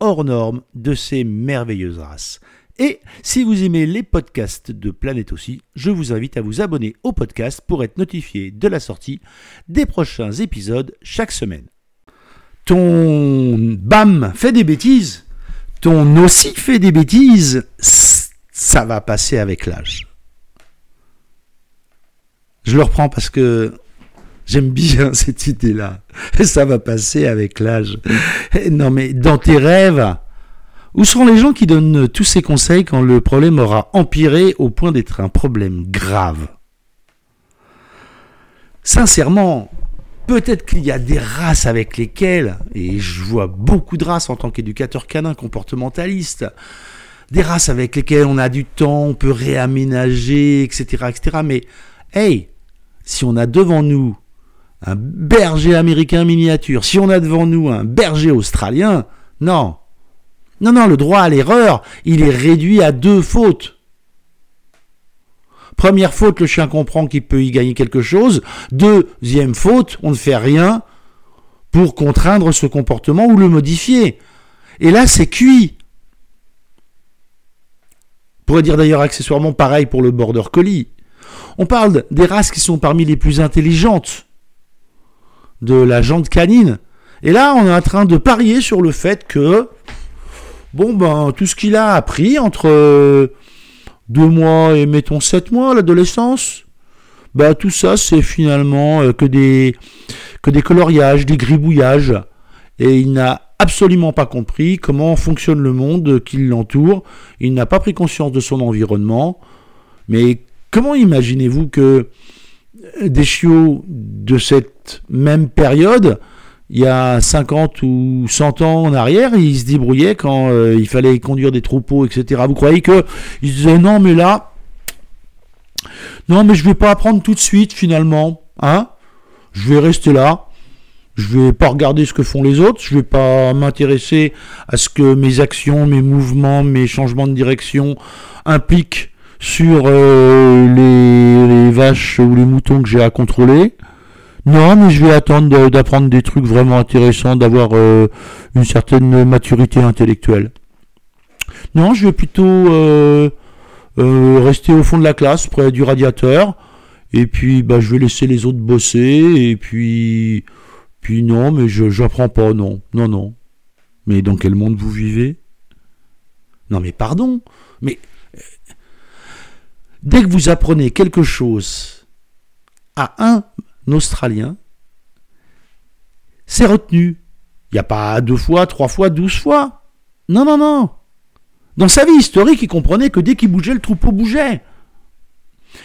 hors norme de ces merveilleuses races. Et si vous aimez les podcasts de Planète aussi, je vous invite à vous abonner au podcast pour être notifié de la sortie des prochains épisodes chaque semaine. Ton BAM fait des bêtises, ton aussi fait des bêtises, ça va passer avec l'âge. Je le reprends parce que J'aime bien cette idée-là. Ça va passer avec l'âge. Non mais dans tes rêves, où seront les gens qui donnent tous ces conseils quand le problème aura empiré au point d'être un problème grave? Sincèrement, peut-être qu'il y a des races avec lesquelles, et je vois beaucoup de races en tant qu'éducateur canin comportementaliste, des races avec lesquelles on a du temps, on peut réaménager, etc., etc. Mais, hey, si on a devant nous un berger américain miniature, si on a devant nous un berger australien, non. Non, non, le droit à l'erreur, il est réduit à deux fautes. Première faute, le chien comprend qu'il peut y gagner quelque chose. Deuxième faute, on ne fait rien pour contraindre ce comportement ou le modifier. Et là, c'est cuit. On pourrait dire d'ailleurs accessoirement pareil pour le border collie. On parle des races qui sont parmi les plus intelligentes de la jante canine. Et là, on est en train de parier sur le fait que, bon, ben, tout ce qu'il a appris entre euh, deux mois et, mettons, sept mois, l'adolescence, bah, tout ça, c'est finalement euh, que, des, que des coloriages, des gribouillages. Et il n'a absolument pas compris comment fonctionne le monde qui l'entoure. Il n'a pas pris conscience de son environnement. Mais comment imaginez-vous que des chiots de cette même période, il y a 50 ou 100 ans en arrière, ils se débrouillaient quand euh, il fallait conduire des troupeaux, etc. Vous croyez que ils disaient non, mais là, non, mais je vais pas apprendre tout de suite finalement, hein Je vais rester là. Je vais pas regarder ce que font les autres. Je vais pas m'intéresser à ce que mes actions, mes mouvements, mes changements de direction impliquent sur euh, les, vaches ou les moutons que j'ai à contrôler. Non, mais je vais attendre d'apprendre des trucs vraiment intéressants, d'avoir euh, une certaine maturité intellectuelle. Non, je vais plutôt euh, rester au fond de la classe, près du radiateur, et puis bah, je vais laisser les autres bosser, et puis, puis non, mais je n'apprends pas, non, non, non. Mais dans quel monde vous vivez? Non, mais pardon, mais Dès que vous apprenez quelque chose à un Australien, c'est retenu. Il n'y a pas deux fois, trois fois, douze fois. Non, non, non. Dans sa vie historique, il comprenait que dès qu'il bougeait, le troupeau bougeait.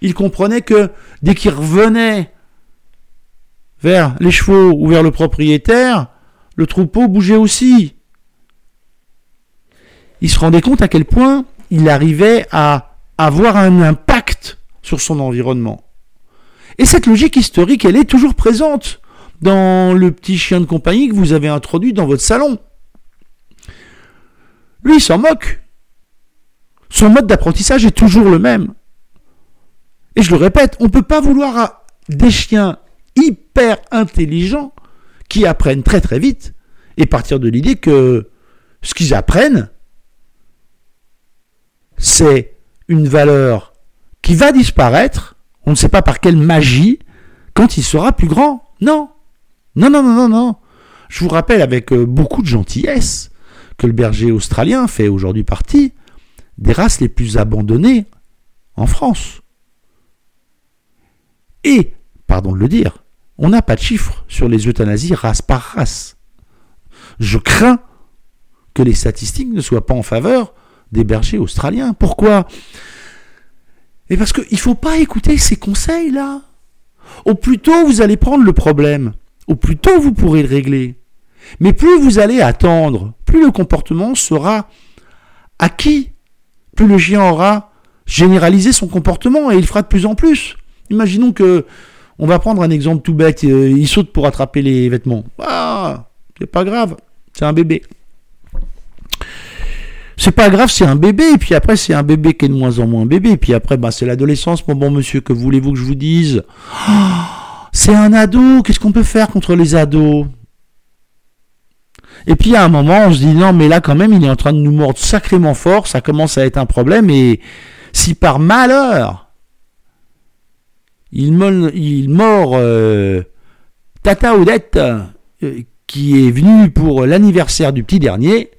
Il comprenait que dès qu'il revenait vers les chevaux ou vers le propriétaire, le troupeau bougeait aussi. Il se rendait compte à quel point il arrivait à avoir un impact sur son environnement. Et cette logique historique, elle est toujours présente dans le petit chien de compagnie que vous avez introduit dans votre salon. Lui, il s'en moque. Son mode d'apprentissage est toujours le même. Et je le répète, on ne peut pas vouloir des chiens hyper intelligents qui apprennent très très vite et partir de l'idée que ce qu'ils apprennent, c'est une valeur qui va disparaître, on ne sait pas par quelle magie, quand il sera plus grand. Non. Non, non, non, non, non. Je vous rappelle avec euh, beaucoup de gentillesse que le berger australien fait aujourd'hui partie des races les plus abandonnées en France. Et, pardon de le dire, on n'a pas de chiffres sur les euthanasies race par race. Je crains que les statistiques ne soient pas en faveur des bergers australiens. Pourquoi? Et parce qu'il ne faut pas écouter ces conseils-là. Au plus tôt vous allez prendre le problème, au plus tôt vous pourrez le régler. Mais plus vous allez attendre, plus le comportement sera acquis, plus le chien aura généralisé son comportement et il fera de plus en plus. Imaginons que on va prendre un exemple tout bête, euh, il saute pour attraper les vêtements. Ah, c'est pas grave, c'est un bébé. C'est pas grave, c'est un bébé, et puis après c'est un bébé qui est de moins en moins bébé, et puis après bah, c'est l'adolescence, mon bon monsieur, que voulez-vous que je vous dise? Ah, C'est un ado, qu'est-ce qu'on peut faire contre les ados? Et puis à un moment, on se dit non, mais là quand même, il est en train de nous mordre sacrément fort, ça commence à être un problème. Et si par malheur, il, mord euh, Tata Odette, euh, qui est venu pour l'anniversaire du petit dernier,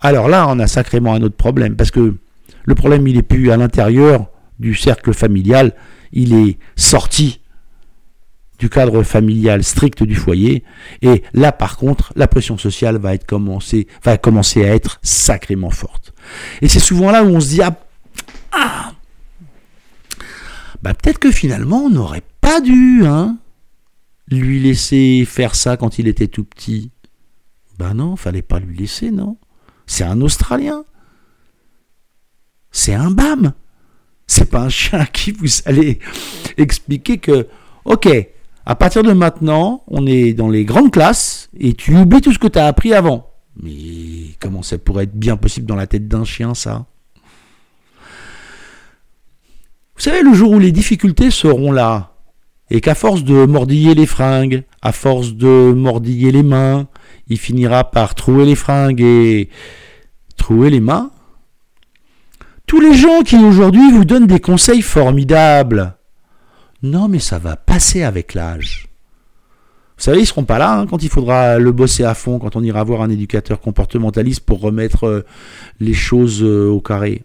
alors là, on a sacrément un autre problème. Parce que le problème, il est plus à l'intérieur du cercle familial, il est sorti du cadre familial strict du foyer. Et là, par contre, la pression sociale va, commencer, à être sacrément forte. Et c'est souvent là où on se dit, ah, ah bah peut-être que finalement, on n'aurait pas dû hein, lui laisser faire ça quand il était tout petit. Ben non, fallait pas lui laisser, non? C'est un Australien. C'est un BAM. C'est pas un chien à qui vous allez expliquer que, ok, à partir de maintenant, on est dans les grandes classes et tu oublies tout ce que tu as appris avant. Mais comment ça pourrait être bien possible dans la tête d'un chien, ça? Vous savez, le jour où les difficultés seront là, et qu'à force de mordiller les fringues, à force de mordiller les mains, il finira par trouer les fringues et trouer les mains. Tous les gens qui aujourd'hui vous donnent des conseils formidables, non, mais ça va passer avec l'âge. Vous savez, ils seront pas là hein, quand il faudra le bosser à fond, quand on ira voir un éducateur comportementaliste pour remettre euh, les choses euh, au carré.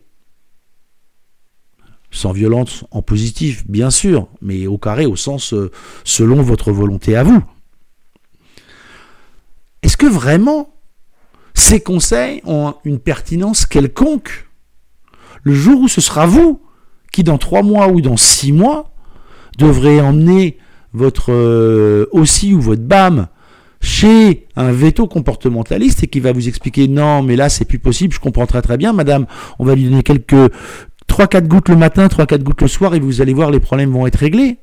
Sans violence, en positif, bien sûr, mais au carré au sens euh, selon votre volonté à vous. Est-ce que vraiment ces conseils ont une pertinence quelconque Le jour où ce sera vous qui, dans trois mois ou dans six mois, devrez emmener votre euh, aussi ou votre BAM chez un veto comportementaliste et qui va vous expliquer non mais là c'est plus possible, je comprends très très bien madame, on va lui donner quelques 3-4 gouttes le matin, 3-4 gouttes le soir et vous allez voir les problèmes vont être réglés.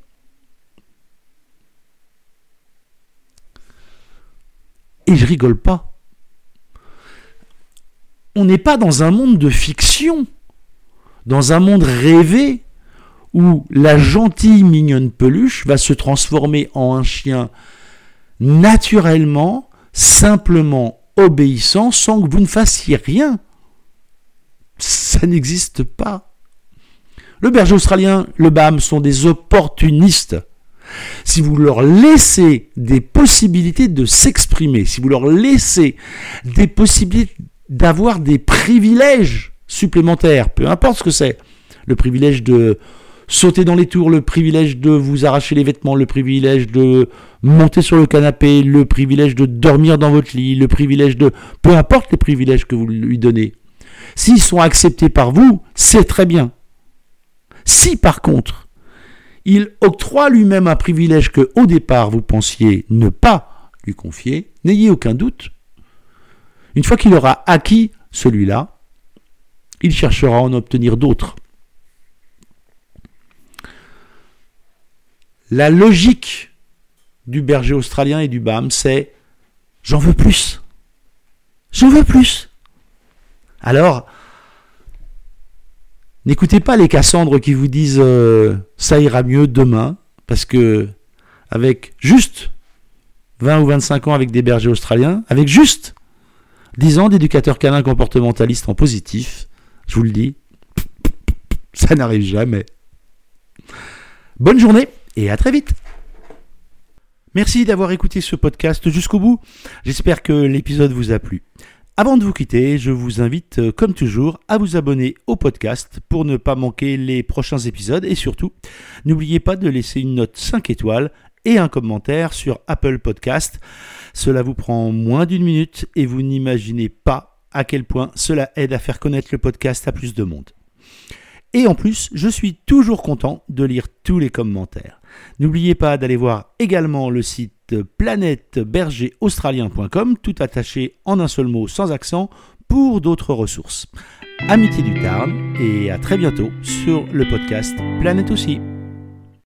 Et je rigole pas. On n'est pas dans un monde de fiction, dans un monde rêvé où la gentille mignonne peluche va se transformer en un chien naturellement, simplement obéissant, sans que vous ne fassiez rien. Ça n'existe pas. Le berger australien, le BAM sont des opportunistes. Si vous leur laissez des possibilités de s'exprimer, si vous leur laissez des possibilités d'avoir des privilèges supplémentaires, peu importe ce que c'est, le privilège de sauter dans les tours, le privilège de vous arracher les vêtements, le privilège de monter sur le canapé, le privilège de dormir dans votre lit, le privilège de... Peu importe les privilèges que vous lui donnez. S'ils sont acceptés par vous, c'est très bien. Si par contre, il octroie lui-même un privilège que au départ vous pensiez ne pas lui confier, n'ayez aucun doute. Une fois qu'il aura acquis celui-là, il cherchera à en obtenir d'autres. La logique du berger australien et du BAM, c'est j'en veux plus. J'en veux plus. Alors, n'écoutez pas les Cassandres qui vous disent euh, ça ira mieux demain, parce que avec juste 20 ou 25 ans avec des bergers australiens, avec juste 10 ans d'éducateur canin comportementaliste en positif, je vous le dis, ça n'arrive jamais. Bonne journée et à très vite. Merci d'avoir écouté ce podcast jusqu'au bout. J'espère que l'épisode vous a plu. Avant de vous quitter, je vous invite, euh, comme toujours, à vous abonner au podcast pour ne pas manquer les prochains épisodes et surtout, n'oubliez pas de laisser une note 5 étoiles et un commentaire sur Apple Podcast. Cela vous prend moins d'une minute et vous n'imaginez pas à quel point cela aide à faire connaître le podcast à plus de monde. Et en plus, je suis toujours content de lire tous les commentaires. N'oubliez pas d'aller voir également le site planètebergeraustralien.com, tout attaché en un seul mot sans accent, pour d'autres ressources. Amitié du Tarn et à très bientôt sur le podcast Planète aussi.